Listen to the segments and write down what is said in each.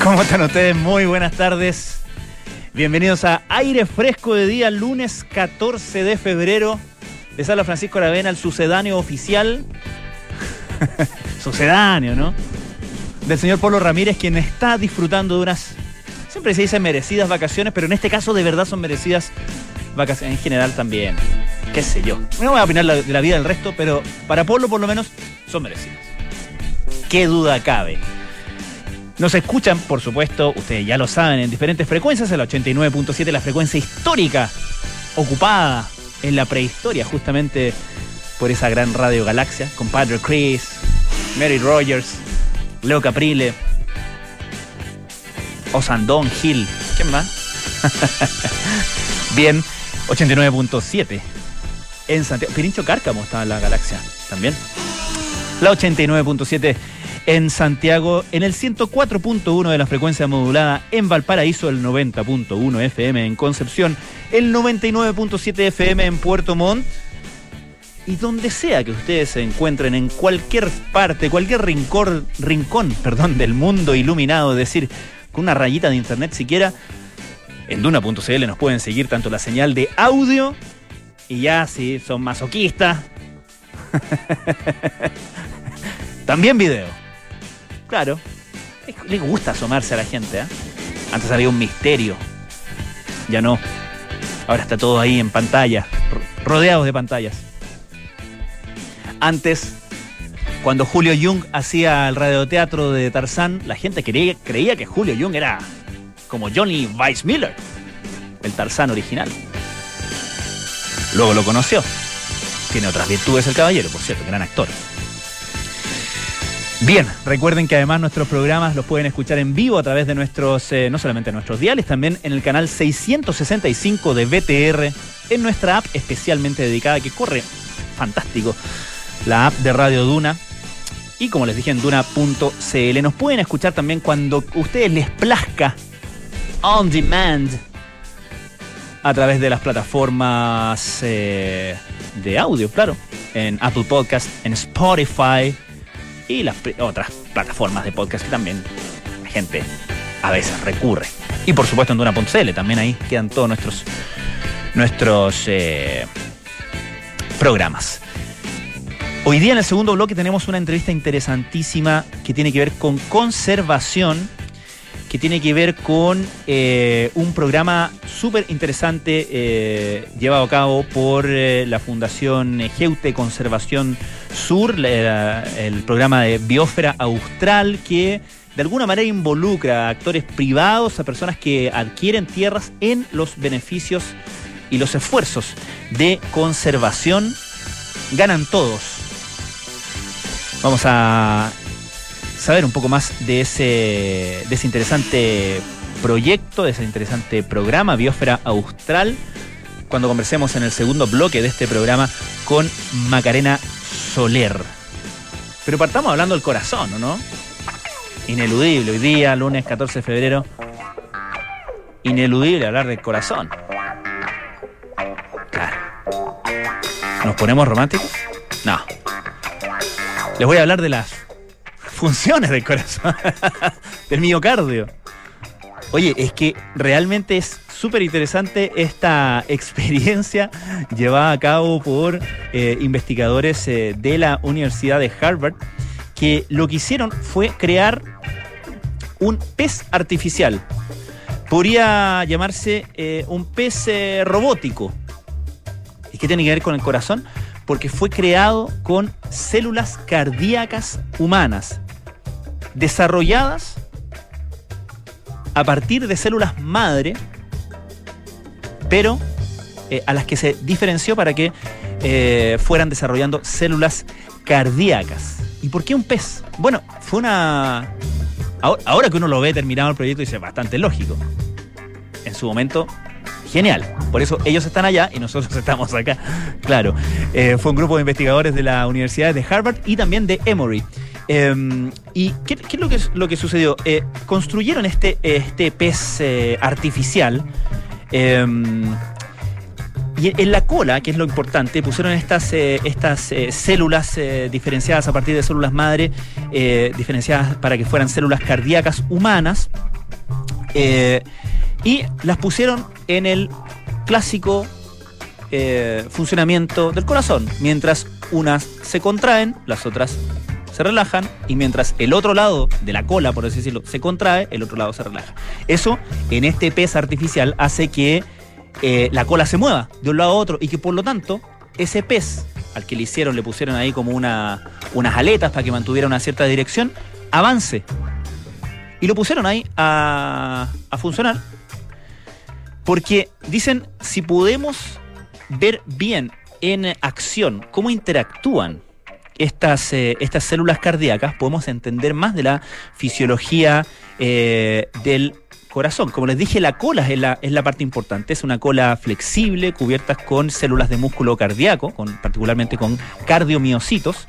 ¿Cómo están ustedes? Muy buenas tardes. Bienvenidos a Aire Fresco de Día, lunes 14 de febrero. Les habla Francisco Aravena, el sucedáneo oficial. sucedáneo, ¿no? Del señor Pablo Ramírez, quien está disfrutando de unas, siempre se dice merecidas vacaciones, pero en este caso de verdad son merecidas vacaciones en general también. Qué sé yo. No voy a opinar de la vida del resto, pero para Pablo por lo menos son merecidas. Qué duda cabe. Nos escuchan, por supuesto, ustedes ya lo saben, en diferentes frecuencias, el 89.7, la frecuencia histórica, ocupada en la prehistoria, justamente por esa gran radio galaxia, con Padre Chris, Mary Rogers, Leo Caprile, Osandón Hill, ¿quién más? Bien, 89.7 en Santiago. Pirincho Cárcamo está en la galaxia también. La 89.7 en Santiago, en el 104.1 de la frecuencia modulada, en Valparaíso el 90.1 FM en Concepción, el 99.7 FM en Puerto Montt. Y donde sea que ustedes se encuentren, en cualquier parte, cualquier rincón, rincón perdón, del mundo iluminado, es decir, con una rayita de internet siquiera, en Duna.cl nos pueden seguir tanto la señal de audio y ya si son masoquistas, también video. Claro, le gusta asomarse a la gente. ¿eh? Antes había un misterio, ya no. Ahora está todo ahí en pantalla, rodeados de pantallas. Antes, cuando Julio Jung hacía el radioteatro de Tarzán, la gente creía, creía que Julio Jung era como Johnny Weissmiller, el Tarzán original. Luego lo conoció. Tiene otras virtudes el caballero, por cierto, gran actor. Bien, recuerden que además nuestros programas los pueden escuchar en vivo a través de nuestros, eh, no solamente nuestros diales, también en el canal 665 de BTR, en nuestra app especialmente dedicada que corre fantástico, la app de Radio Duna. Y como les dije en duna.cl, nos pueden escuchar también cuando ustedes les plazca on demand a través de las plataformas eh, de audio, claro, en Apple Podcast, en Spotify y las otras plataformas de podcast que también la gente a veces recurre. Y por supuesto en Duna.cl también ahí quedan todos nuestros, nuestros eh, programas. Hoy día en el segundo bloque tenemos una entrevista interesantísima que tiene que ver con conservación que tiene que ver con eh, un programa súper interesante eh, llevado a cabo por eh, la Fundación Geute Conservación Sur, el programa de Biosfera Austral, que de alguna manera involucra a actores privados, a personas que adquieren tierras en los beneficios y los esfuerzos de conservación. Ganan todos. Vamos a saber un poco más de ese, de ese interesante proyecto, de ese interesante programa, Biosfera Austral, cuando conversemos en el segundo bloque de este programa con Macarena Soler. Pero partamos hablando del corazón, ¿no? Ineludible, hoy día, lunes 14 de febrero, ineludible hablar del corazón. Claro. ¿Nos ponemos románticos? No. Les voy a hablar de las funciones del corazón, del miocardio. Oye, es que realmente es súper interesante esta experiencia llevada a cabo por eh, investigadores eh, de la Universidad de Harvard, que lo que hicieron fue crear un pez artificial. Podría llamarse eh, un pez robótico. ¿Y qué tiene que ver con el corazón? Porque fue creado con células cardíacas humanas desarrolladas a partir de células madre, pero eh, a las que se diferenció para que eh, fueran desarrollando células cardíacas. ¿Y por qué un pez? Bueno, fue una... Ahora, que uno lo ve terminado el proyecto, dice bastante lógico. En su momento, genial. Por eso ellos están allá y nosotros estamos acá. Claro, eh, fue un grupo de investigadores de la Universidad de Harvard y también de Emory. Em, ¿Y qué, es lo que, sucedió? Eh, construyeron este, este pez eh, artificial em, y en la cola, que es lo importante, pusieron estas, eh, estas células diferenciadas a partir de células madre, diferenciadas para que fueran células cardíacas humanas, y las pusieron en el clásico funcionamiento del corazón. Mientras unas se contraen, las otras se relajan y mientras el otro lado de la cola, por así decirlo, se contrae, el otro lado se relaja. Eso en este pez artificial hace que eh, la cola se mueva de un lado a otro y que por lo tanto ese pez al que le hicieron, le pusieron ahí como una, unas aletas para que mantuviera una cierta dirección, avance. Y lo pusieron ahí a, a funcionar. Porque dicen, si podemos ver bien en acción cómo interactúan estas, eh, estas células cardíacas, podemos entender más de la fisiología eh, del corazón. Como les dije, la cola es la, es la parte importante. Es una cola flexible, cubierta con células de músculo cardíaco, con, particularmente con cardiomiocitos.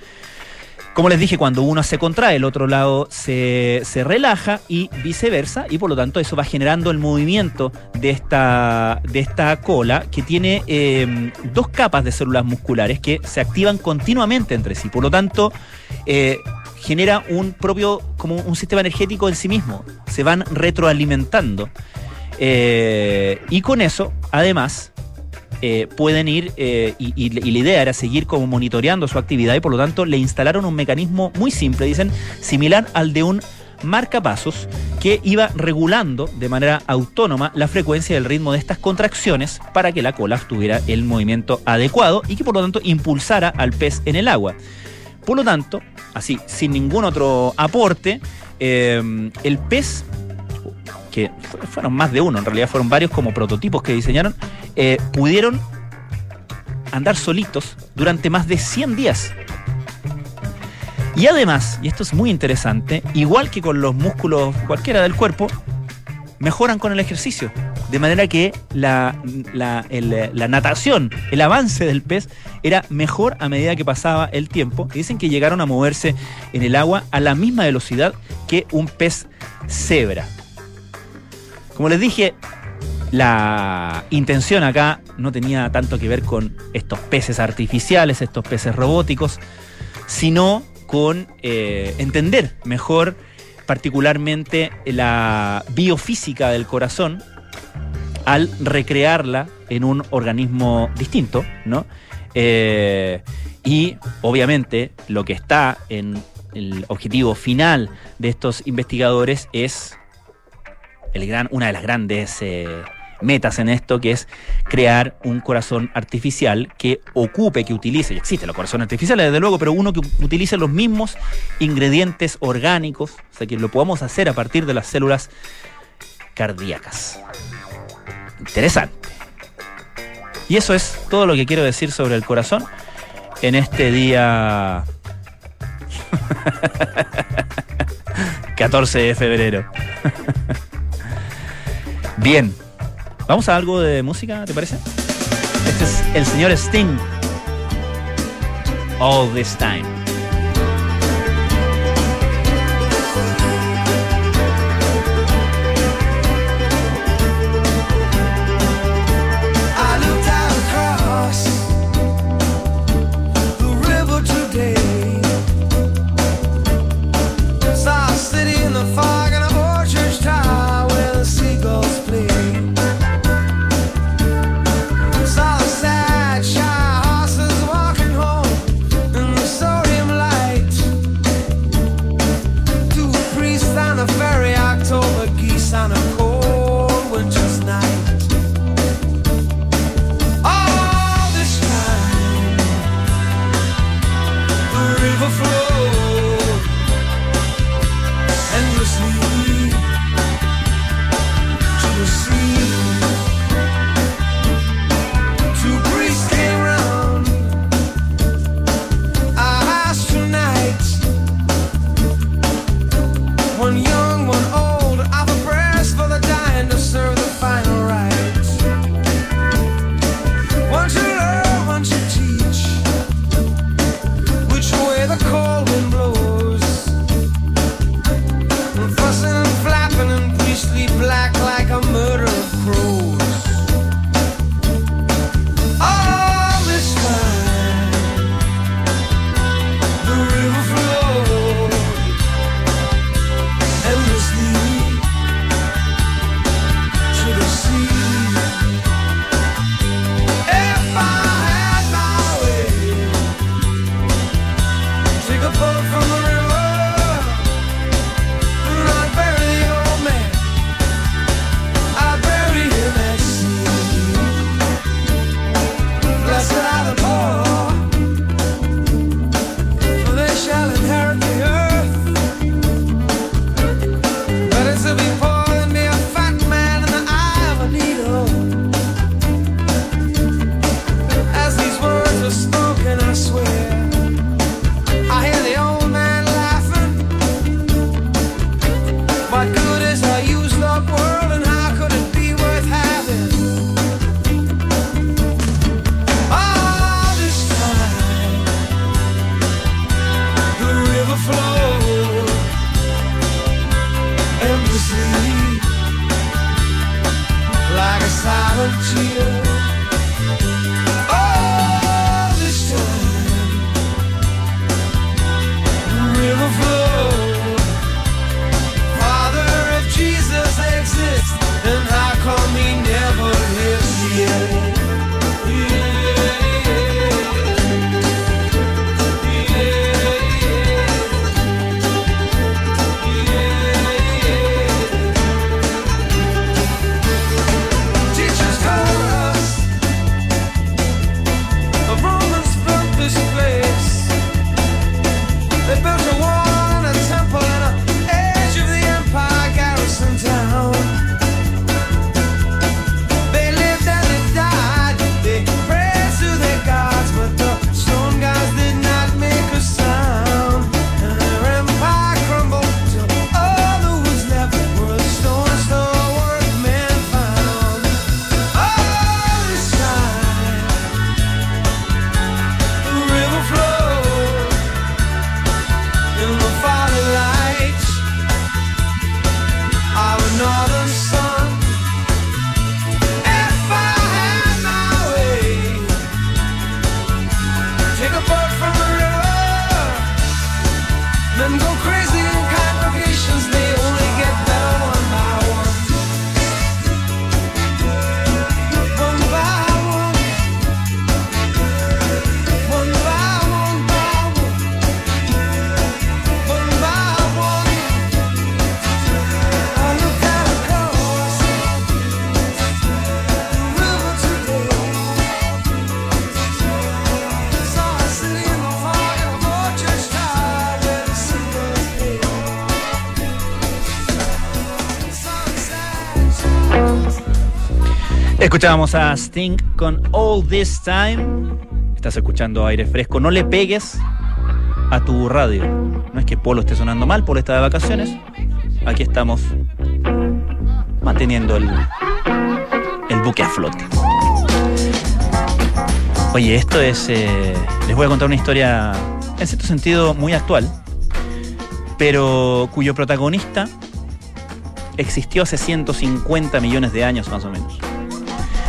Como les dije, cuando uno se contrae, el otro lado se, relaja y viceversa, y por lo tanto eso va generando el movimiento de esta, de esta cola que tiene em, dos capas de células musculares que se activan continuamente entre sí. Por lo tanto, eh, genera un propio, como un sistema energético en sí mismo. Se van retroalimentando. Eh, y con eso, además, eh, pueden ir, eh, y, la idea era seguir como monitoreando su actividad y por lo tanto le instalaron un mecanismo muy simple, dicen, similar al de un marcapasos que iba regulando de manera autónoma la frecuencia y el ritmo de estas contracciones para que la cola tuviera el movimiento adecuado y que por lo tanto impulsara al pez en el agua. Por lo tanto, así, sin ningún otro aporte, eh, el pez que fueron más de uno, en realidad fueron varios como prototipos que diseñaron, eh, pudieron andar solitos durante más de 100 días. Y además, y esto es muy interesante, igual que con los músculos cualquiera del cuerpo, mejoran con el ejercicio. De manera que la, la, la, natación, el avance del pez era mejor a medida que pasaba el tiempo. Dicen que llegaron a moverse en el agua a la misma velocidad que un pez cebra. Como les dije, la intención acá no tenía tanto que ver con estos peces artificiales, estos peces robóticos, sino con eh, entender mejor particularmente la biofísica del corazón al recrearla en un organismo distinto, ¿no? Eh, y obviamente lo que está en el objetivo final de estos investigadores es el gran, una de las grandes eh, metas en esto, que es crear un corazón artificial que ocupe, que utilice, y existen los corazones artificiales desde luego, pero uno que utilice los mismos ingredientes orgánicos, o sea, que lo podamos hacer a partir de las células cardíacas. Interesante. Y eso es todo lo que quiero decir sobre el corazón en este día 14 de febrero. Bien. Vamos a algo de música, ¿te parece? Este es el señor Sting. All this time. Escuchábamos a Sting con All This Time. Estás escuchando aire fresco. No le pegues a tu radio. No es que Polo esté sonando mal, Polo está de vacaciones. Aquí estamos manteniendo el, el buque a flote. Oye, esto es. Eh, les voy a contar una historia en cierto sentido muy actual, pero cuyo protagonista existió hace 150 millones de años más o menos.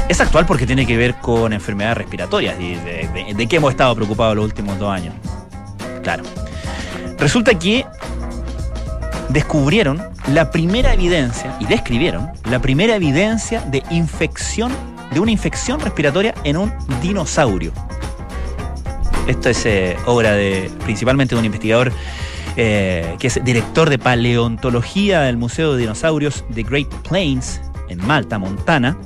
Es actual porque tiene que ver con enfermedades respiratorias de, de, qué hemos estado preocupados los últimos dos años. Claro. Resulta que descubrieron la primera evidencia y describieron la primera evidencia de infección, de una infección respiratoria en un dinosaurio. Esto es eh, obra de principalmente de un investigador eh, que es director de paleontología del Museo de Dinosaurios de Great Plains en Malta, Montana,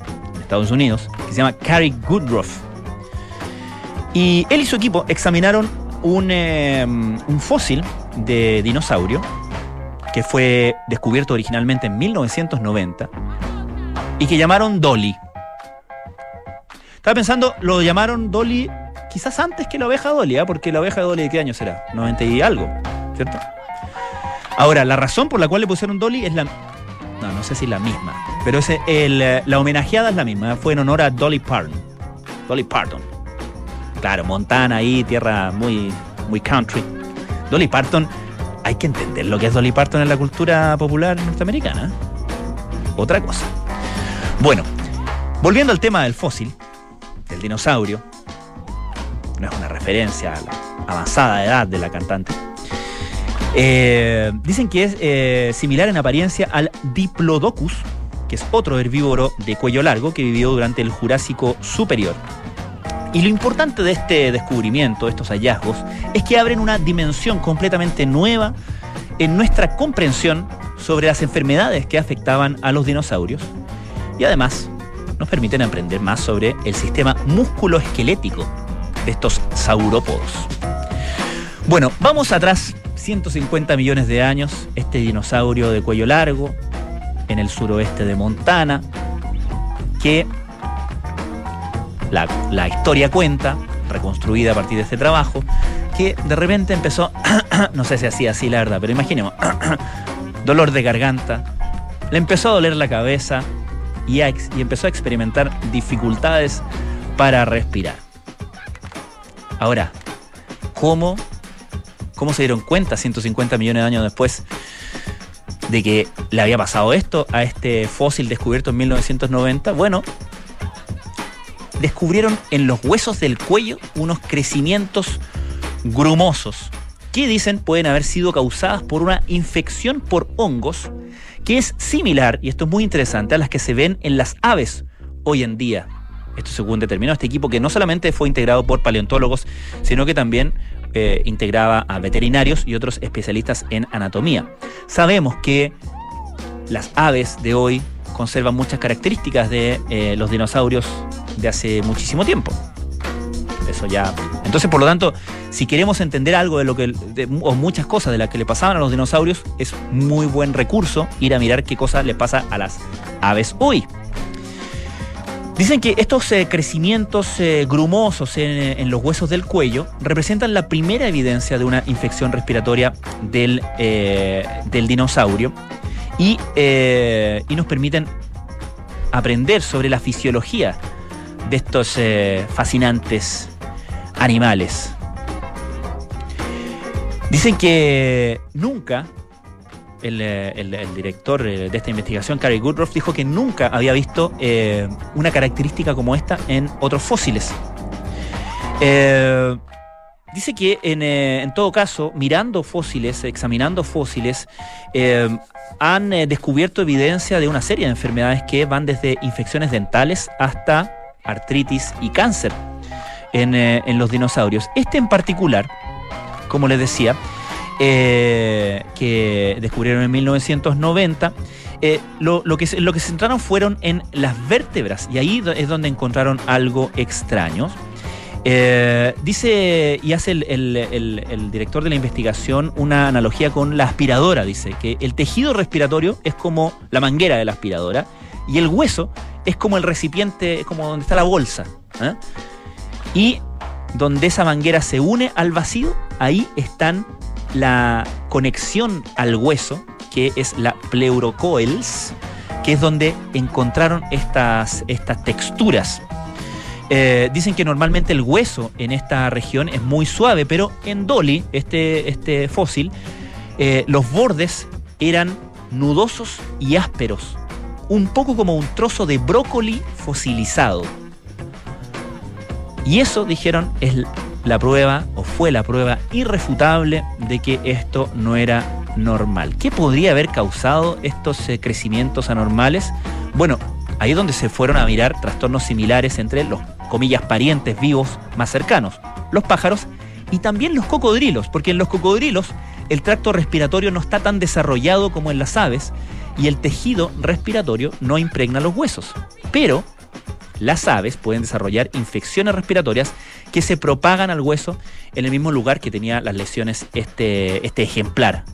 Estados Unidos, que se llama Cary Goodruff. Y él y su equipo examinaron un, em, fósil de dinosaurio que fue descubierto originalmente en 1990 y que llamaron Dolly. Estaba pensando, lo llamaron Dolly quizás antes que la oveja Dolly, ¿eh? porque la oveja Dolly de qué año será? 90 y algo, ¿cierto? Ahora, la razón por la cual le pusieron Dolly es la, no, no sé si la misma. Pero el, la homenajeada es la misma. Fue en honor a Dolly Parton. Dolly Parton. Claro, Montana ahí, tierra muy, muy country. Dolly Parton, hay que entender lo que es Dolly Parton en la cultura popular norteamericana. Otra cosa. Bueno, volviendo al tema del fósil, del dinosaurio, no es una referencia a la avanzada edad de la cantante. Eh, dicen que es eh, similar en apariencia al Diplodocus, que es otro herbívoro de cuello largo que vivió durante el Jurásico Superior. Y lo importante de este descubrimiento, de estos hallazgos, es que abren una dimensión completamente nueva en nuestra comprensión sobre las enfermedades que afectaban a los dinosaurios y además nos permiten aprender más sobre el sistema musculoesquelético de estos saurópodos. Bueno, vamos atrás 150 millones de años, este dinosaurio de cuello largo, en el suroeste de Montana, que la, historia cuenta, reconstruida a partir de este trabajo, que de repente empezó, no sé si hacía así la verdad, pero imaginemos, dolor de garganta, le empezó a doler la cabeza y, y empezó a experimentar dificultades para respirar. Ahora, ¿cómo ¿Cómo se dieron cuenta 150 millones de años después de que le había pasado esto a este fósil descubierto en 1990? Bueno, descubrieron en los huesos del cuello unos crecimientos grumosos que dicen pueden haber sido causadas por una infección por hongos que es similar, y esto es muy interesante, a las que se ven en las aves hoy en día. Esto según determinó este equipo que no solamente fue integrado por paleontólogos, sino que también integraba a veterinarios y otros especialistas en anatomía. Sabemos que las aves de hoy conservan muchas características de eh, los dinosaurios de hace muchísimo tiempo. Eso ya. Entonces, por lo tanto, si queremos entender algo de lo que. o muchas cosas de las que le pasaban a los dinosaurios, es muy buen recurso ir a mirar qué cosas le pasa a las aves hoy. Dicen que estos eh, crecimientos eh, grumosos en, los huesos del cuello representan la primera evidencia de una infección respiratoria del, eh, del dinosaurio y, y, nos permiten aprender sobre la fisiología de estos fascinantes animales. Dicen que nunca eh, el, director eh, de esta investigación, Cary Goodruff, dijo que nunca había visto eh, una característica como esta en otros fósiles. dice que en, todo caso, mirando fósiles, examinando fósiles, han descubierto evidencia de una serie de enfermedades que van desde infecciones dentales hasta artritis y cáncer en, los dinosaurios. Este en particular, como les decía, que descubrieron en 1990, eh, lo, que, lo que se centraron fueron en las vértebras y ahí es donde encontraron algo extraño. Eh, dice y hace el, director de la investigación una analogía con la aspiradora. Dice que el tejido respiratorio es como la manguera de la aspiradora y el hueso es como el recipiente, como donde está la bolsa. ¿eh? Y donde esa manguera se une al vacío, ahí están la conexión al hueso que es la pleurocoels, que es donde encontraron estas, estas texturas. Eh, dicen que normalmente el hueso en esta región es muy suave, pero en Dolly, este, este fósil, eh, los bordes eran nudosos y ásperos, un poco como un trozo de brócoli fosilizado. Y eso, dijeron, es la prueba, o fue la prueba irrefutable de que esto no era normal. ¿Qué podría haber causado estos eh, crecimientos anormales? Bueno, ahí es donde se fueron a mirar trastornos similares entre los, comillas, parientes vivos más cercanos, los pájaros y también los cocodrilos, porque en los cocodrilos el tracto respiratorio no está tan desarrollado como en las aves y el tejido respiratorio no impregna los huesos. Pero las aves pueden desarrollar infecciones respiratorias que se propagan al hueso en el mismo lugar que tenía las lesiones este, este ejemplar.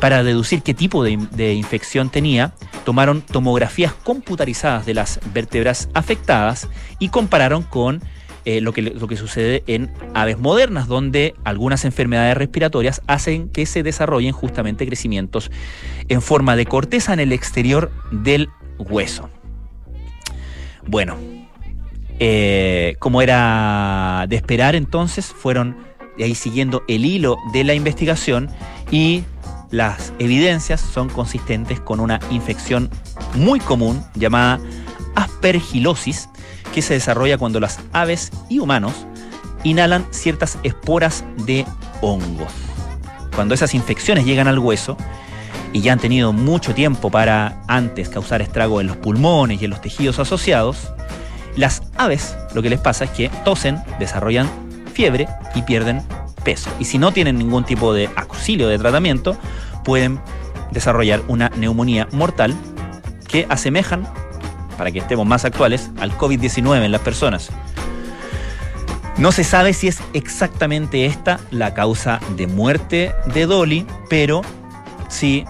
Para deducir qué tipo de, infección tenía, tomaron tomografías computarizadas de las vértebras afectadas y compararon con eh, lo, que, lo que sucede en aves modernas, donde algunas enfermedades respiratorias hacen que se desarrollen justamente crecimientos en forma de corteza en el exterior del hueso. Bueno, eh, como era de esperar entonces, fueron ahí siguiendo el hilo de la investigación y las evidencias son consistentes con una infección muy común llamada aspergilosis, que se desarrolla cuando las aves y humanos inhalan ciertas esporas de hongos. Cuando esas infecciones llegan al hueso y ya han tenido mucho tiempo para antes causar estrago en los pulmones y en los tejidos asociados, las aves lo que les pasa es que tosen, desarrollan fiebre y pierden peso. Y si no tienen ningún tipo de auxilio de tratamiento, pueden desarrollar una neumonía mortal que asemejan, para que estemos más actuales, al COVID-19 en las personas. No se sabe si es exactamente esta la causa de muerte de Dolly, pero sí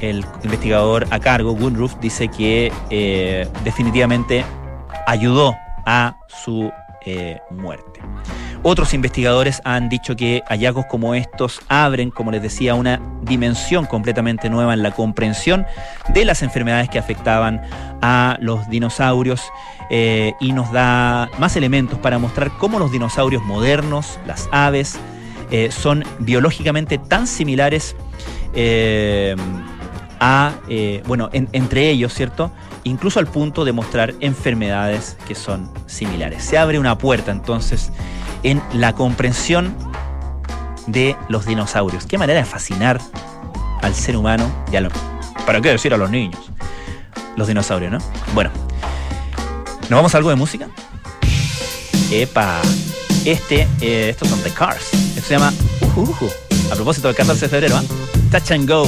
el investigador a cargo, Woodruff, dice que eh, definitivamente ayudó a su eh, muerte. Otros investigadores han dicho que hallazgos como estos abren, como les decía, una dimensión completamente nueva en la comprensión de las enfermedades que afectaban a los dinosaurios eh, y nos da más elementos para mostrar cómo los dinosaurios modernos, las aves, eh, son biológicamente tan similares eh, a, bueno, entre ellos, ¿cierto? Incluso al punto de mostrar enfermedades que son similares. Se abre una puerta entonces en la comprensión de los dinosaurios. Qué manera de fascinar al ser humano y a ¿Para qué decir a los niños? Los dinosaurios, ¿no? Bueno, ¿nos vamos a algo de música? Epa, este, eh, estos son The Cars. Se llama Uhu, A propósito del 14 de febrero, ¿ah? Touch and Go.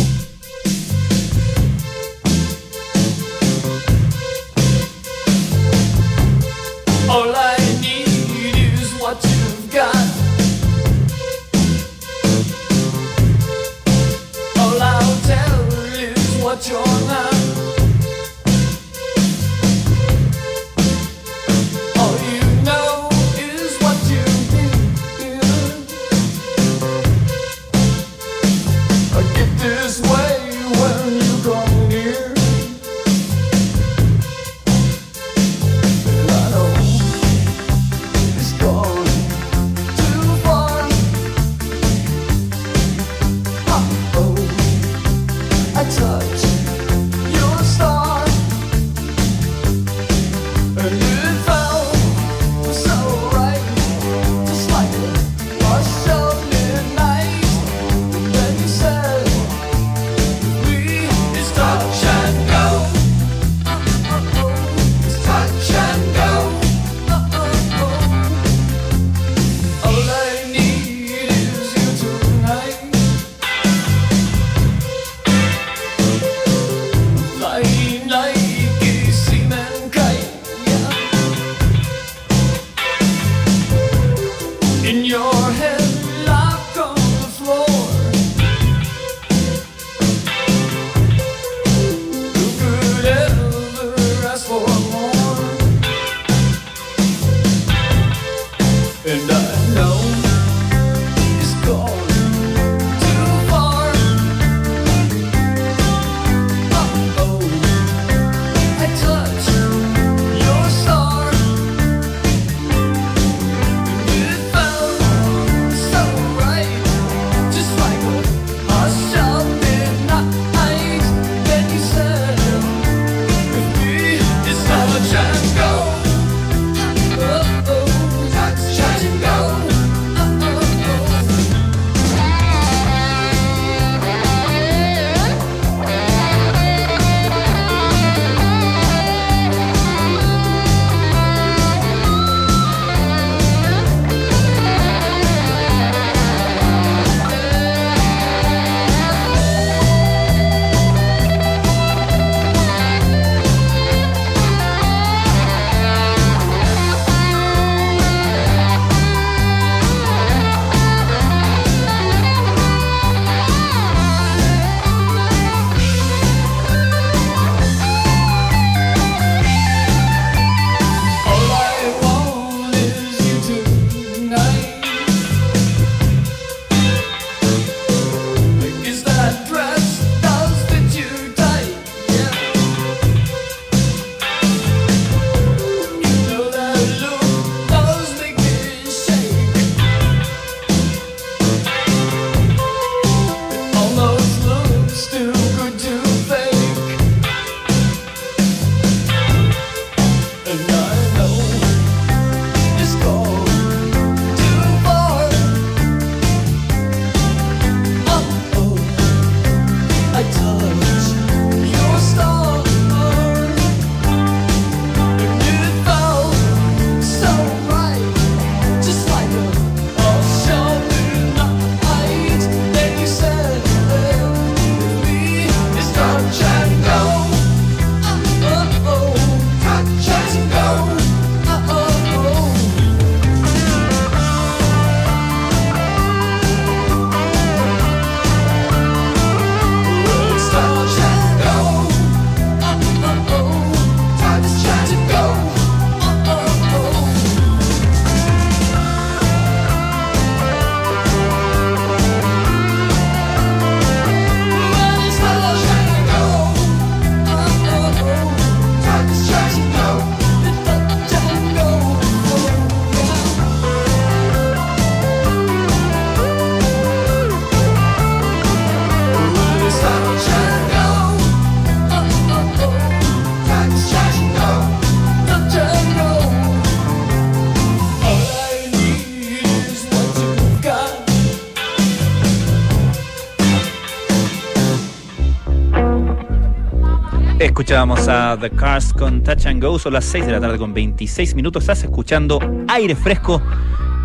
Escuchábamos a The Cars con Touch and Go, son las 6 de la tarde con 26 minutos. Estás escuchando aire fresco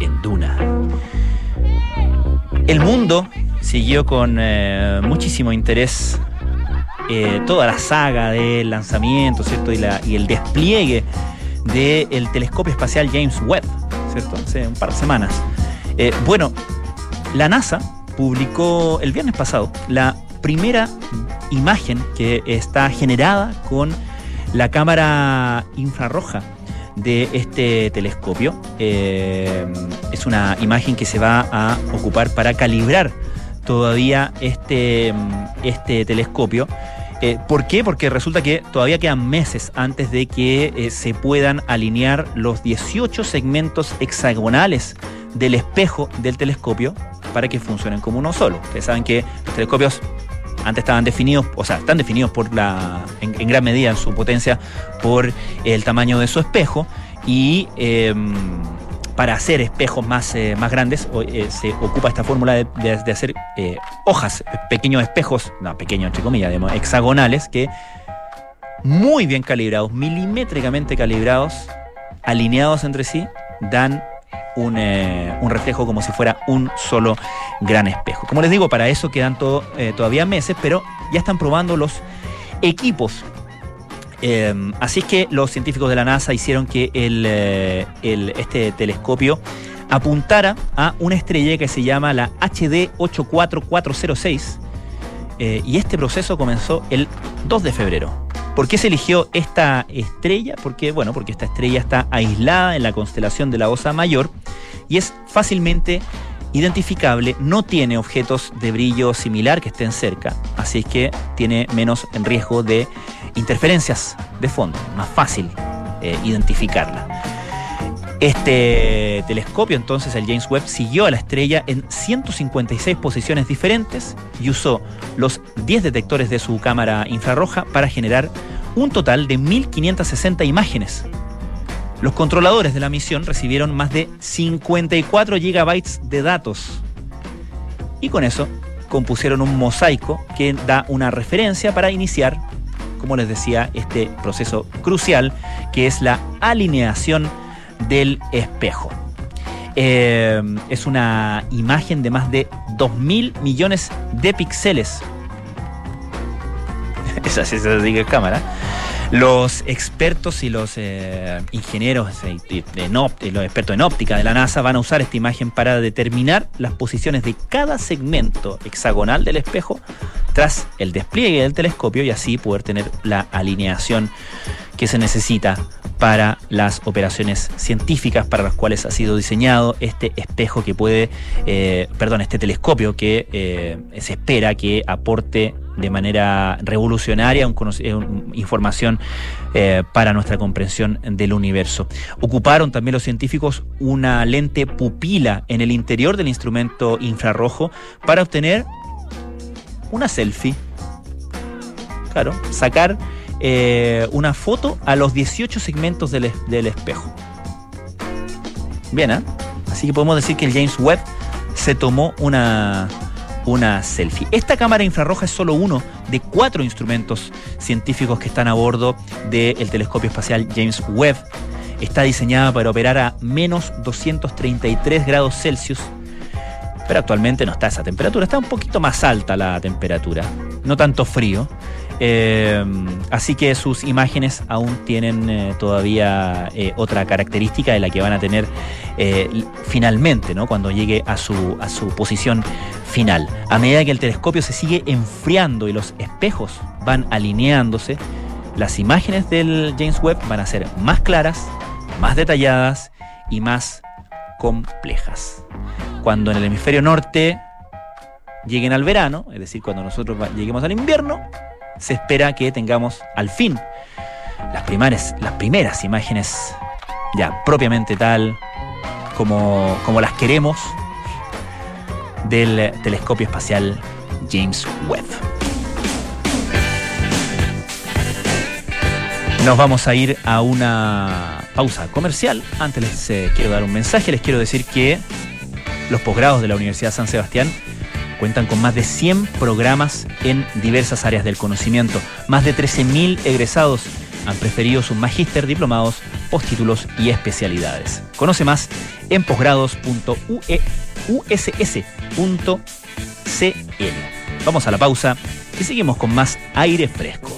en Duna. El mundo siguió con eh, muchísimo interés eh, toda la saga del lanzamiento, ¿cierto? Y, el despliegue del telescopio espacial James Webb, ¿cierto? Hace un par de semanas. Eh, bueno, la NASA publicó el viernes pasado la primera imagen que está generada con la cámara infrarroja de este telescopio. Eh, es una imagen que se va a ocupar para calibrar todavía este, este telescopio. Eh, ¿Por qué? Porque resulta que todavía quedan meses antes de que eh, se puedan alinear los 18 segmentos hexagonales del espejo del telescopio para que funcionen como uno solo. Ustedes saben que los telescopios antes estaban definidos, o sea, están definidos por la, en, gran medida en su potencia por el tamaño de su espejo y em, para hacer espejos más, eh, más grandes eh, se ocupa esta fórmula de, hacer eh, hojas, pequeños espejos, no, pequeños entre comillas, digamos, hexagonales que muy bien calibrados, milimétricamente calibrados, alineados entre sí, dan eh, un, reflejo como si fuera un solo gran espejo. Como les digo, para eso quedan todo, eh, todavía meses, pero ya están probando los equipos. Em, así es que los científicos de la NASA hicieron que eh, este telescopio apuntara a una estrella que se llama la HD 84406 y este proceso comenzó el 2 de febrero. ¿Por qué se eligió esta estrella? Porque, bueno, porque esta estrella está aislada en la constelación de la Osa Mayor y es fácilmente identificable, no tiene objetos de brillo similar que estén cerca, así es que tiene menos riesgo de interferencias de fondo, más fácil eh, identificarla. Este telescopio, entonces, el James Webb, siguió a la estrella en 156 posiciones diferentes y usó los 10 detectores de su cámara infrarroja para generar un total de 1.560 imágenes. Los controladores de la misión recibieron más de 54 gigabytes de datos. Y con eso compusieron un mosaico que da una referencia para iniciar, como les decía, este proceso crucial que es la alineación del espejo. Eh, es una imagen de más de 2.000 millones de píxeles. Esa sí se dice cámara. Los expertos y los eh, ingenieros, eh, los expertos en óptica de la NASA van a usar esta imagen para determinar las posiciones de cada segmento hexagonal del espejo tras el despliegue del telescopio y así poder tener la alineación que se necesita para las operaciones científicas para las cuales ha sido diseñado este espejo que puede, eh, perdón, este telescopio que eh, se espera que aporte de manera revolucionaria un, información eh, para nuestra comprensión del universo. Ocuparon también los científicos una lente pupila en el interior del instrumento infrarrojo para obtener una selfie. Claro, sacar eh, una foto a los 18 segmentos del, espejo. Bien, ¿eh? Así que podemos decir que el James Webb se tomó una, una selfie. Esta cámara infrarroja es solo uno de cuatro instrumentos científicos que están a bordo del telescopio espacial James Webb. Está diseñada para operar a menos 233 grados Celsius, pero actualmente no está esa temperatura, está un poquito más alta la temperatura, no tanto frío. Eh, así que sus imágenes aún tienen eh, todavía eh, otra característica de la que van a tener finalmente, ¿no? Cuando llegue a su, a su posición final. A medida que el telescopio se sigue enfriando y los espejos van alineándose, las imágenes del James Webb van a ser más claras, más detalladas y más complejas. Cuando en el hemisferio norte lleguen al verano, es decir, cuando nosotros lleguemos al invierno, se espera que tengamos al fin las primeras, las primeras imágenes ya propiamente tal como, como las queremos del telescopio espacial James Webb. Nos vamos a ir a una pausa comercial. Antes les eh, quiero dar un mensaje, les quiero decir que los posgrados de la Universidad San Sebastián Cuentan con más de 100 programas en diversas áreas del conocimiento. Más de 13.000 egresados han preferido sus magíster, diplomados, postítulos y especialidades. Conoce más en posgrados.uss.cl. Vamos a la pausa y seguimos con más aire fresco.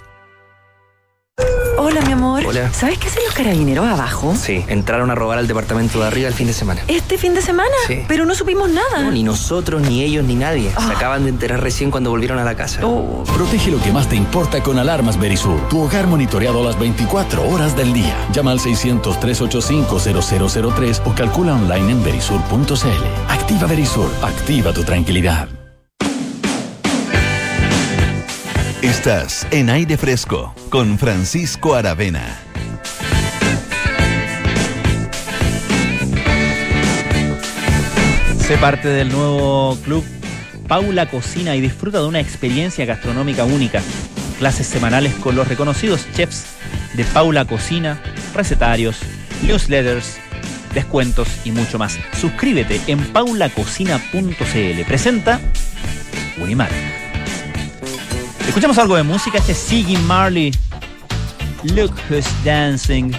Hola, mi amor. Hola. ¿Sabes qué hacen los carabineros abajo? Sí, entraron a robar al departamento de arriba el fin de semana. ¿Este fin de semana? Sí. Pero no supimos nada. No, ni nosotros, ni ellos, ni nadie. Se Ah. acaban de enterar recién cuando volvieron a la casa. Oh, Protege lo que más te importa con alarmas Berisur. Tu hogar monitoreado las 24 horas del día. Llama al 600-385-0003 o calcula online en berisur.cl. Activa Berisur. Activa tu tranquilidad. Estás en aire fresco con Francisco Aravena. Sé parte del nuevo club Paula Cocina y disfruta de una experiencia gastronómica única. Clases semanales con los reconocidos chefs de Paula Cocina, recetarios, newsletters, descuentos y mucho más. Suscríbete en paulacocina.cl. Presenta Unimark. Escuchamos algo de música. Este es Siggy Marley. Look who's dancing.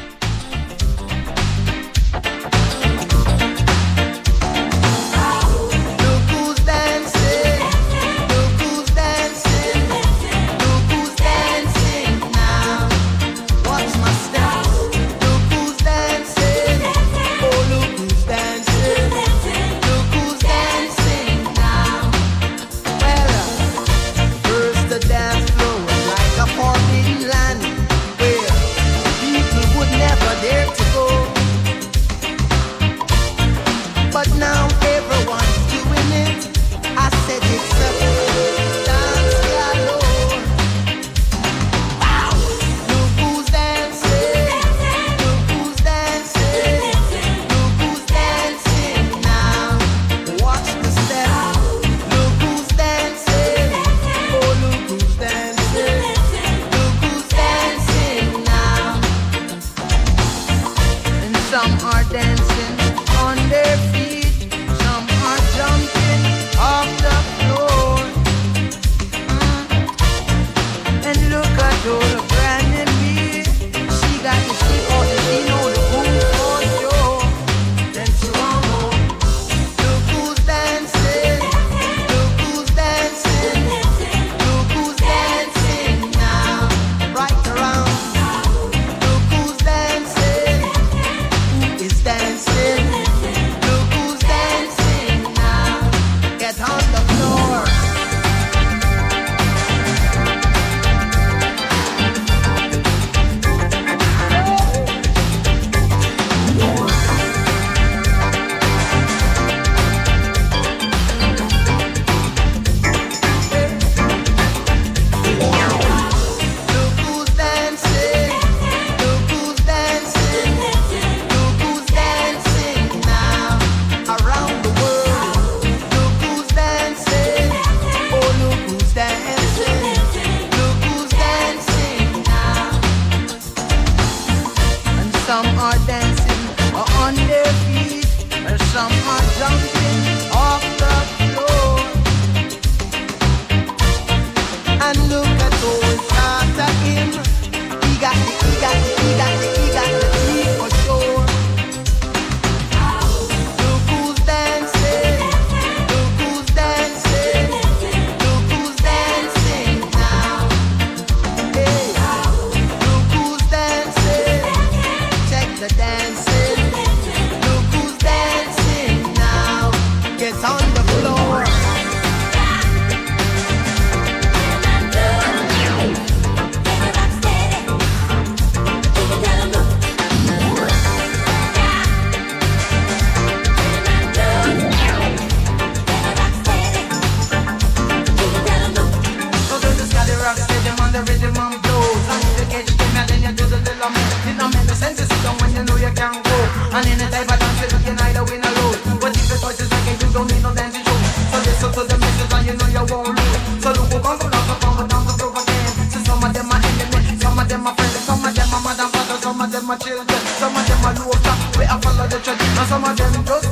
Some of them are children, some of them are low, we are follow the tradition, some of them just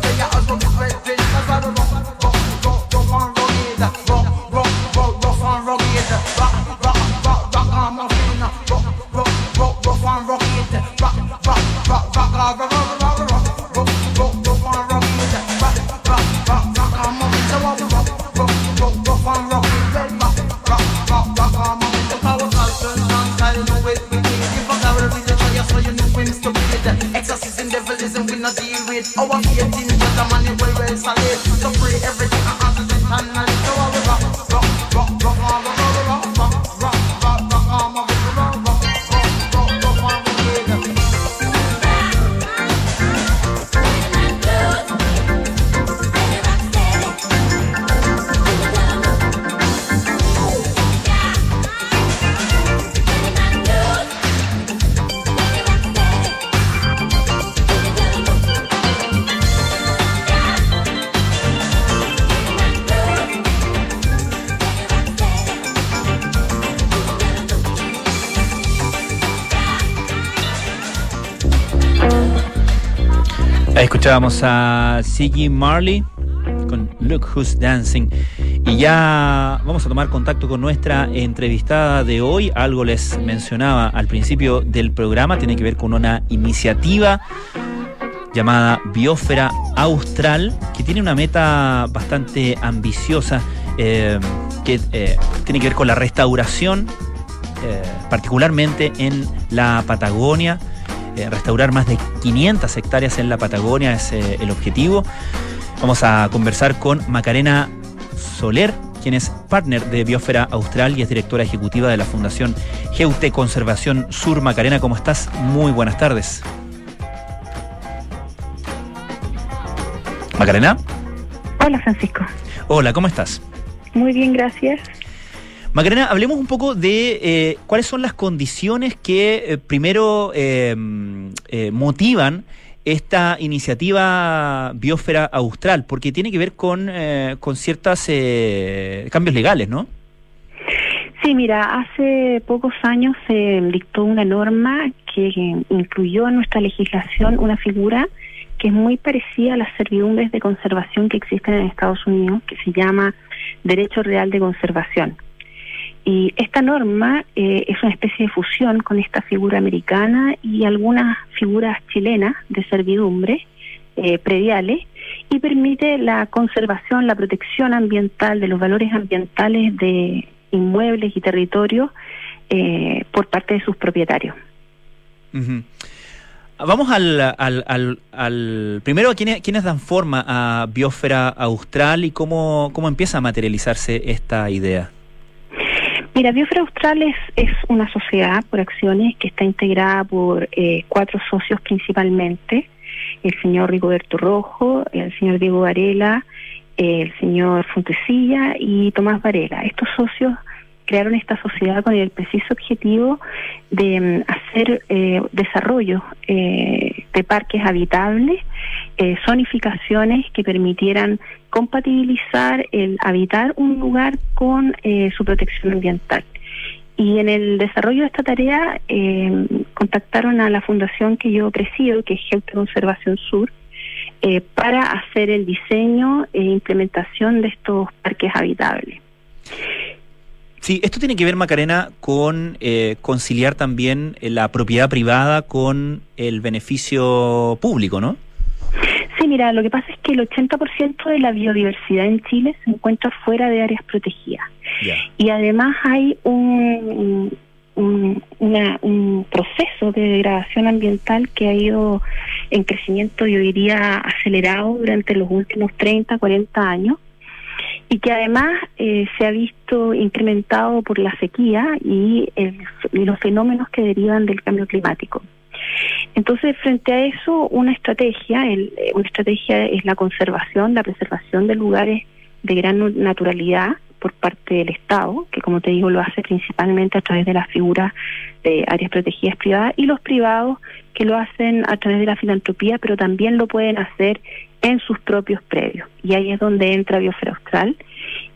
escuchábamos a Siggy Marley con Look Who's Dancing. Y ya vamos a tomar contacto con nuestra entrevistada de hoy. Algo les mencionaba al principio del programa, tiene que ver con una iniciativa llamada Biosfera Austral, que tiene una meta bastante ambiciosa, eh, que eh, tiene que ver con la restauración, eh, particularmente en la Patagonia. Eh, restaurar más de 500 hectáreas en la Patagonia es eh, el objetivo. Vamos a conversar con Macarena Soler, quien es partner de Biosfera Austral y es directora ejecutiva de la Fundación Geute Conservación Sur. Macarena, ¿cómo estás? Muy buenas tardes. Macarena. Hola Francisco. Hola, ¿cómo estás? Muy bien, gracias. Macarena, hablemos un poco de eh, cuáles son las condiciones que eh, primero eh, eh, motivan esta iniciativa Biosfera Austral, porque tiene que ver con, eh, con ciertos cambios legales, ¿no? Sí, mira, hace pocos años se dictó una norma que incluyó en nuestra legislación una figura que es muy parecida a las servidumbres de conservación que existen en Estados Unidos, que se llama Derecho Real de Conservación. Y esta norma eh, es una especie de fusión con esta figura americana y algunas figuras chilenas de servidumbre eh, prediales y permite la conservación, la protección ambiental de los valores ambientales de inmuebles y territorios eh, por parte de sus propietarios. Vamos al, al, al, al- primero, ¿quiénes, quiénes dan forma a Biosfera Austral y cómo, cómo empieza a materializarse esta idea? Mira, Biosfera Austral es, una sociedad por acciones que está integrada por eh, cuatro socios principalmente, el señor Rigoberto Rojo, el señor Diego Varela, el señor Fontecilla y Tomás Varela. Estos socios crearon esta sociedad con el preciso objetivo de mm, hacer eh, desarrollo eh, de parques habitables, eh, zonificaciones que permitieran compatibilizar el habitar un lugar con eh, su protección ambiental. Y en el desarrollo de esta tarea eh, contactaron a la fundación que yo presido, que es Geute Conservación Sur, para hacer el diseño e implementación de estos parques habitables. Sí, esto tiene que ver, Macarena, con eh, conciliar también eh, la propiedad privada con el beneficio público, ¿no? Sí, mira, lo que pasa es que el 80% de la biodiversidad en Chile se encuentra fuera de áreas protegidas. Y además hay un, un, una- un proceso de degradación ambiental que ha ido en crecimiento, yo diría, acelerado durante los últimos 30, 40 años y que además eh, se ha visto incrementado por la sequía y, el- los fenómenos que derivan del cambio climático. Entonces, frente a eso, una estrategia, el- eh, una estrategia es la conservación, la preservación de lugares de gran naturalidad por parte del Estado, que como te digo lo hace principalmente a través de las figuras de áreas protegidas privadas, y los privados que lo hacen a través de la filantropía, pero también lo pueden hacer en sus propios predios. Y ahí es donde entra Biosfera Austral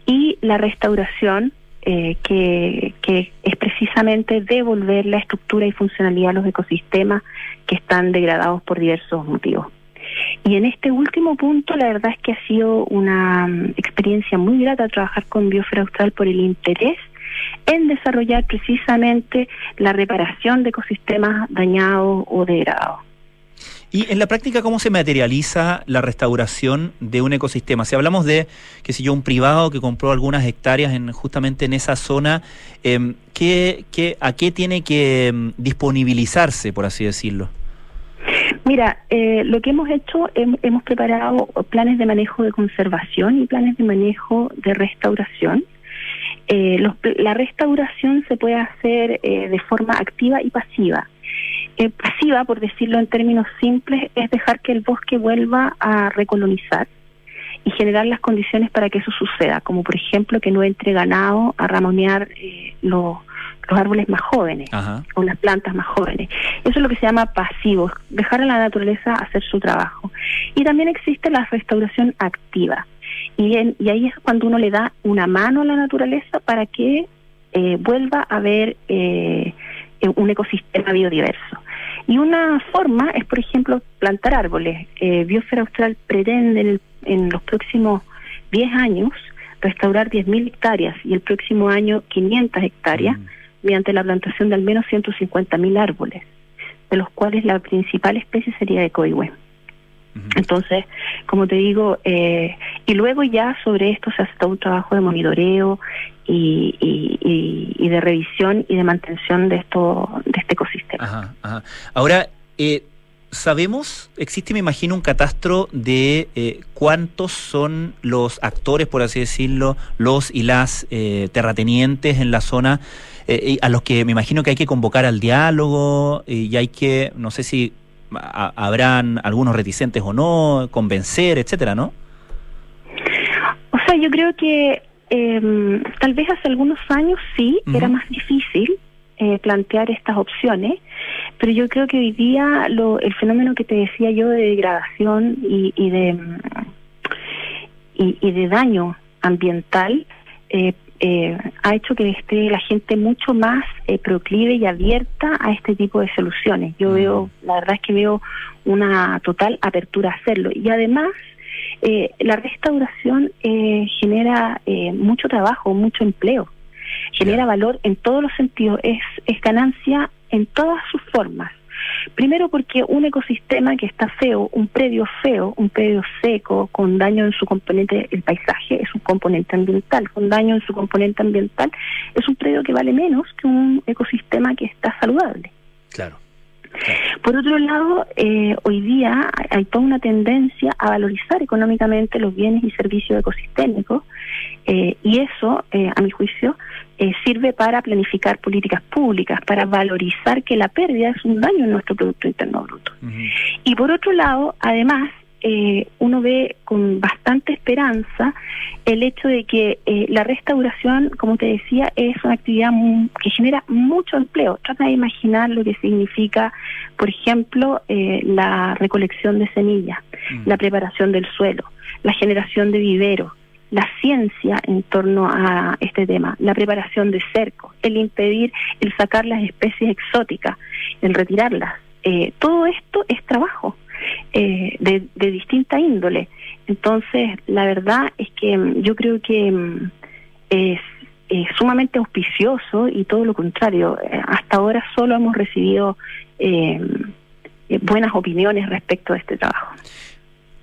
y la restauración, eh, que, que es precisamente devolver la estructura y funcionalidad a los ecosistemas que están degradados por diversos motivos. Y en este último punto, la verdad es que ha sido una mm, experiencia muy grata trabajar con Biosfera Austral por el interés en desarrollar precisamente la reparación de ecosistemas dañados o degradados. Y en la práctica, ¿cómo se materializa la restauración de un ecosistema? Si hablamos de, qué sé yo, un privado que compró algunas hectáreas en, justamente en esa zona, eh, ¿qué, qué, ¿a qué tiene que em, disponibilizarse, por así decirlo? Mira, eh, lo que hemos hecho, hem- hemos preparado planes de manejo de conservación y planes de manejo de restauración. Eh, los la restauración se puede hacer eh, de forma activa y pasiva. Eh, pasiva, por decirlo en términos simples, es dejar que el bosque vuelva a recolonizar y generar las condiciones para que eso suceda, como por ejemplo que no entre ganado a ramonear eh, los- los árboles más jóvenes Ajá. o las plantas más jóvenes. Eso es lo que se llama pasivo, dejar a la naturaleza hacer su trabajo. Y también existe la restauración activa. Y, en- y ahí es cuando uno le da una mano a la naturaleza para que eh, vuelva a haber eh, eh, un ecosistema biodiverso. Y una forma es, por ejemplo, plantar árboles. Eh, Biosfera Austral pretende en, el- en los próximos 10 años restaurar 10.000 hectáreas y el próximo año 500 hectáreas Mm. mediante la plantación de al menos 150.000 árboles, de los cuales la principal especie sería de coihue. Entonces, como te digo, eh, y luego ya sobre esto se hace todo un trabajo de monitoreo y, y- y- y de revisión y de mantención de esto de este ecosistema. Ajá, ajá. Ahora, eh, sabemos, existe, me imagino, un catastro de eh, cuántos son los actores, por así decirlo, los y las eh, terratenientes en la zona, eh, a los que me imagino que hay que convocar al diálogo y hay que, no sé si a- habrán algunos reticentes o no, convencer, etcétera, ¿no? O sea, yo creo que eh, tal vez hace algunos años sí era más difícil eh, plantear estas opciones, pero yo creo que hoy día lo, el fenómeno que te decía yo de degradación y, y de mm, y, y de daño ambiental eh, eh, ha hecho que esté la gente mucho más eh, proclive y abierta a este tipo de soluciones. Yo Mm. veo, la verdad es que veo una total apertura a hacerlo y además eh, la restauración eh, genera eh, mucho trabajo, mucho empleo, genera valor en todos los sentidos, es, es ganancia en todas sus formas. Primero porque un ecosistema que está feo, un predio feo, un predio seco, con daño en su componente, el paisaje es un componente ambiental, con daño en su componente ambiental, es un predio que vale menos que un ecosistema que está saludable. Claro. Por otro lado, eh, hoy día hay- hay toda una tendencia a valorizar económicamente los bienes y servicios ecosistémicos eh, y eso, eh, a mi juicio, eh, sirve para planificar políticas públicas, para valorizar que la pérdida es un daño en nuestro Producto Interno Bruto. Y por otro lado, además, eh, uno ve con bastante esperanza el hecho de que eh, la restauración, como te decía, es una actividad que genera mucho empleo. Trata de imaginar lo que significa, por ejemplo, eh, la recolección de semillas, Mm. la preparación del suelo, la generación de viveros, la ciencia en torno a este tema, la preparación de cercos, el impedir el sacar las especies exóticas, el retirarlas. Eh, todo esto es trabajo eh, de, de distinta índole. Entonces, la verdad es que mm, yo creo que mm, es, es sumamente auspicioso y todo lo contrario. Eh, hasta ahora solo hemos recibido eh, eh, buenas opiniones respecto a este trabajo.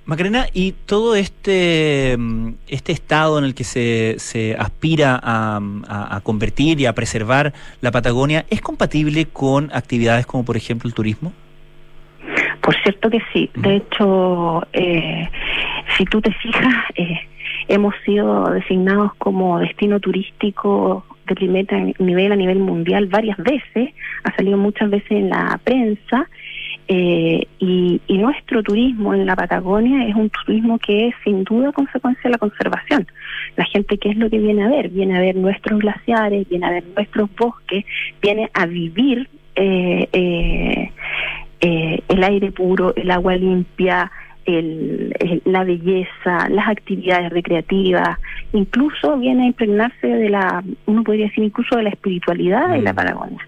Macarena, y todo este, mm, este estado en el que se, se aspira a, a- a convertir y a preservar la Patagonia, ¿es compatible con actividades como por ejemplo el turismo? Por cierto que sí. De hecho, eh, si tú te fijas, eh, hemos sido designados como destino turístico de primer nivel a nivel mundial varias veces. Ha salido muchas veces en la prensa. Eh, y, y nuestro turismo en la Patagonia es un turismo que es sin duda consecuencia de la conservación. La gente, ¿qué es lo que viene a ver? Viene a ver nuestros glaciares, viene a ver nuestros bosques, viene a vivir eh, eh, eh, el aire puro, el agua limpia, el- el- la belleza, las actividades recreativas, incluso viene a impregnarse de la, uno podría decir incluso de la espiritualidad de la Mm. Patagonia.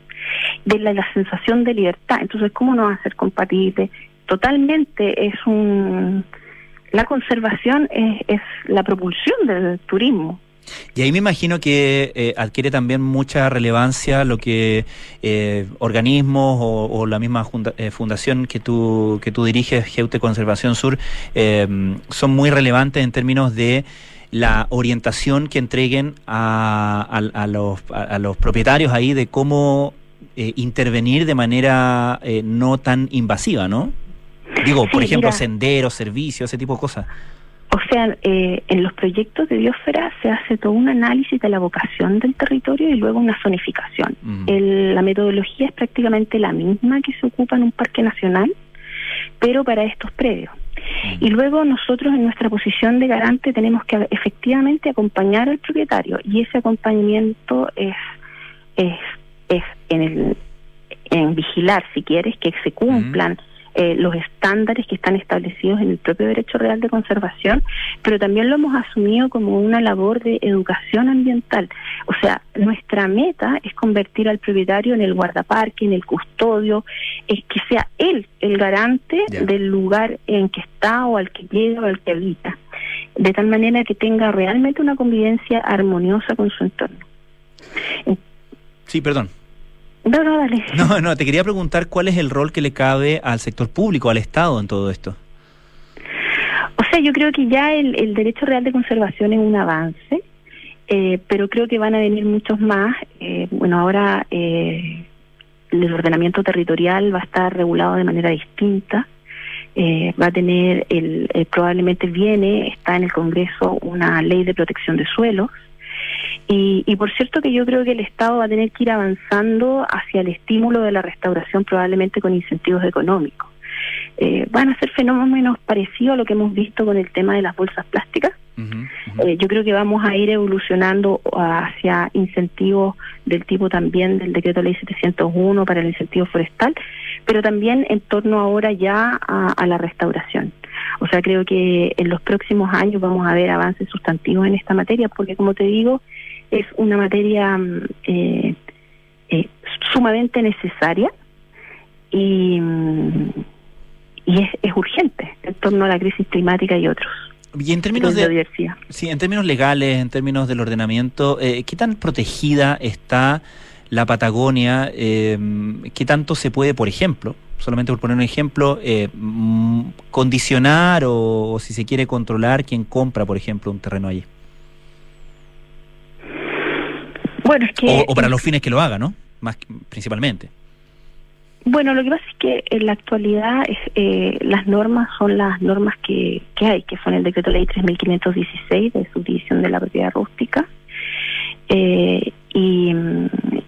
De la, sensación de libertad. Entonces, ¿cómo no va a ser compatible? Totalmente es un... La conservación es, es la propulsión del turismo. Y ahí me imagino que eh, adquiere también mucha relevancia lo que eh, organismos o, la misma eh, fundación que tú, que tú diriges, Geute Conservación Sur, eh, son muy relevantes en términos de la orientación que entreguen a, a- los, a los propietarios ahí de cómo eh, intervenir de manera eh, no tan invasiva, ¿no? Digo, por ejemplo, mira. senderos, servicios, ese tipo de cosas. O sea, eh, en los proyectos de biosfera se hace todo un análisis de la vocación del territorio y luego una zonificación. El- la metodología es prácticamente la misma que se ocupa en un parque nacional, pero para estos predios. Y luego nosotros en nuestra posición de garante tenemos que efectivamente acompañar al propietario y ese acompañamiento es es, es en el en vigilar si quieres que se cumplan eh, los estándares que están establecidos en el propio derecho real de conservación, pero también lo hemos asumido como una labor de educación ambiental. O sea, nuestra meta es convertir al propietario en el guardaparque, en el custodio, es que sea él el garante del lugar en que está o al que llega o al que habita, de tal manera que tenga realmente una convivencia armoniosa con su entorno. Sí, perdón. No, no, dale. No, no, te quería preguntar cuál es el rol que le cabe al sector público, al Estado en todo esto. O sea, yo creo que ya el, el derecho real de conservación es un avance, eh, pero creo que van a venir muchos más. Eh, bueno, ahora eh, el ordenamiento territorial va a estar regulado de manera distinta. Eh, va a tener, el, probablemente viene, está en el Congreso una ley de protección de suelos. Y, y por cierto que yo creo que el Estado va a tener que ir avanzando hacia el estímulo de la restauración probablemente con incentivos económicos. Eh, van a ser fenómenos parecidos a lo que hemos visto con el tema de las bolsas plásticas. Eh, yo creo que vamos a ir evolucionando hacia incentivos del tipo también del decreto ley 701 para el incentivo forestal, pero también en torno ahora ya a, a la restauración. O sea, creo que en los próximos años vamos a ver avances sustantivos en esta materia, porque como te digo, es una materia mm, eh, eh, sumamente necesaria y, mm, y es, es urgente en torno a la crisis climática y otros. Y en términos de sí, en términos legales, en términos del ordenamiento, eh, ¿qué tan protegida está la Patagonia? Eh, ¿Qué tanto se puede, por ejemplo, solamente por poner un ejemplo, eh, mm, condicionar o, o si se quiere controlar quien compra, por ejemplo, un terreno allí? Bueno, es que O, o para los fines que lo haga, ¿no? Más principalmente. Bueno, lo que pasa es que en la actualidad es, eh, las normas son las normas que, que hay, que son el decreto ley 3516 de subdivisión de la propiedad rústica eh, y,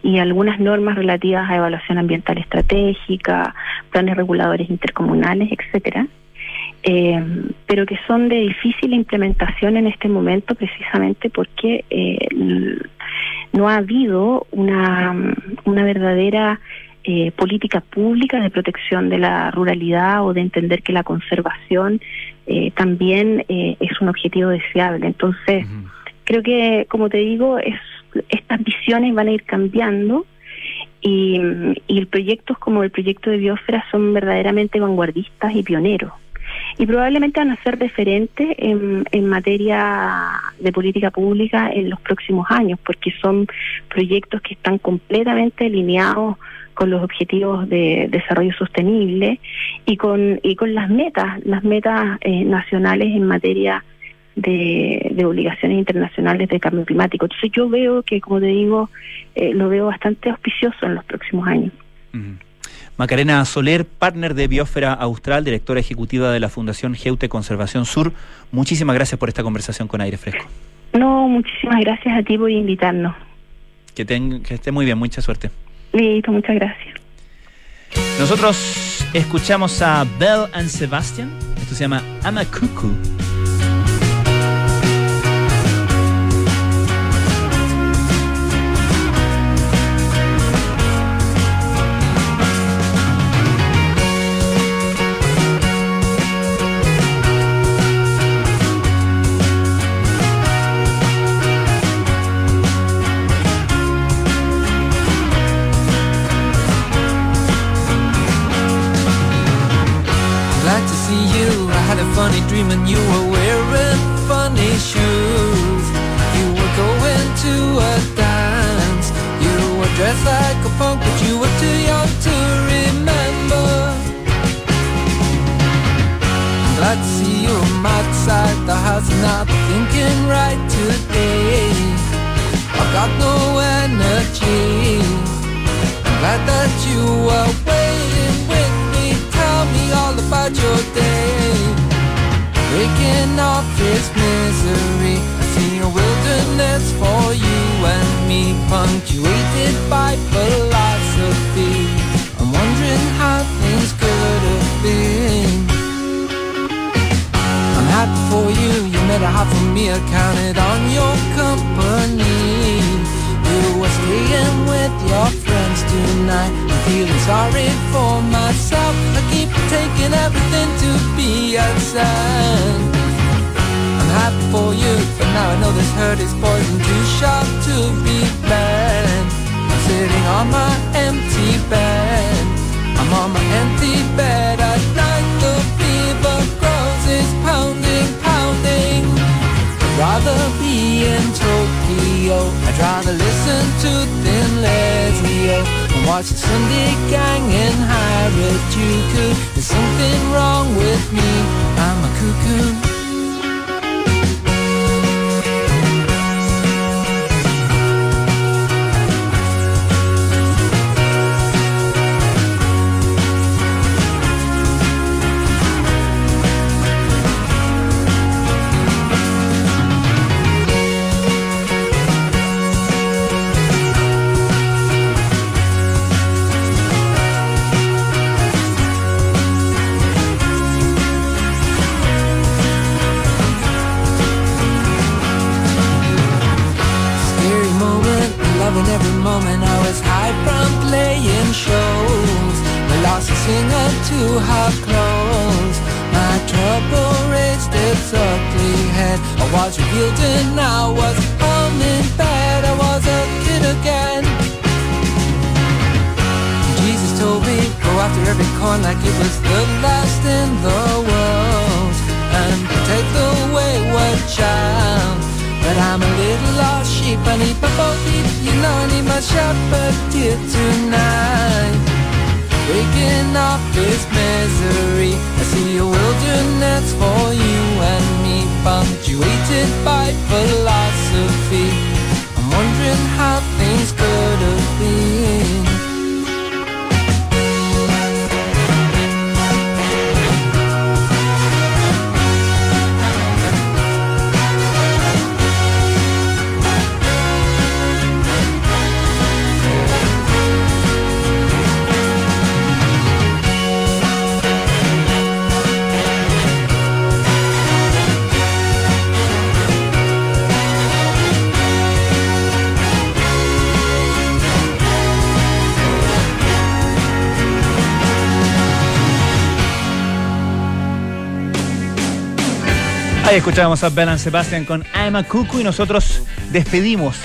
y algunas normas relativas a evaluación ambiental estratégica, planes reguladores intercomunales, etcétera. Eh, pero que son de difícil implementación en este momento precisamente porque eh, no ha habido una, una verdadera eh, política pública de protección de la ruralidad o de entender que la conservación eh, también eh, es un objetivo deseable. Entonces, creo que, como te digo, es, estas visiones van a ir cambiando y, y proyectos como el proyecto de Biosfera son verdaderamente vanguardistas y pioneros. Y probablemente van a ser referentes en, en materia de política pública en los próximos años, porque son proyectos que están completamente alineados con los objetivos de desarrollo sostenible y con y con las metas, las metas eh, nacionales en materia de, de obligaciones internacionales de cambio climático. Entonces yo veo que, como te digo, eh, lo veo bastante auspicioso en los próximos años. Macarena Soler, partner de Biosfera Austral, directora ejecutiva de la Fundación Geute Conservación Sur. Muchísimas gracias por esta conversación con Aire Fresco. No, muchísimas gracias a ti por invitarnos. Que, ten- que esté muy bien, mucha suerte. Listo, muchas gracias. Nosotros escuchamos a Bell and Sebastian. Esto se llama Amakuku. Not thinking right today. I've got no energy. I'm glad that you were waiting with me. Tell me all about your day. Breaking off this misery. Me. I counted on your company. You were staying with your friends tonight. I'm feeling sorry for myself. I keep taking everything to be sign. I'm happy for you, but now I know this hurt is poison too sharp to be bad. I'm sitting on my empty bed. I'm on my empty bed at night. Rather be in Tokyo. I'd rather listen to Thin Lizzy and watch the Sunday Gang in Harajuku. There's something wrong with me. I'm a cuckoo. Was I was home in bed. I was a kid again. Jesus told me, go after every coin like it was the last in the world. And protect the wayward child. But I'm a little lost sheep, I need my boat you know I need my shepherd here tonight. Breaking off this misery, I see a wilderness for you and punctuated by philosophy. I'm wondering how things could have been. Ahí escuchábamos a Bell and Sebastian con I'm a y nosotros despedimos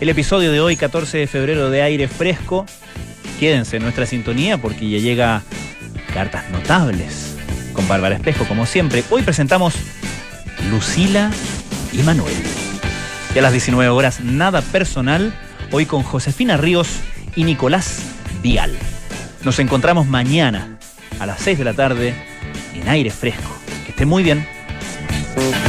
el episodio de hoy, 14 de febrero de Aire Fresco. Quédense en nuestra sintonía porque ya llega Cartas Notables con Bárbara Espejo, como siempre. Hoy presentamos Lucila y Manuel. Y a las 19 horas, nada personal, hoy con Josefina Ríos y Nicolás Vial. Nos encontramos mañana a las 6 de la tarde en Aire Fresco. Que esté muy bien. Thank you.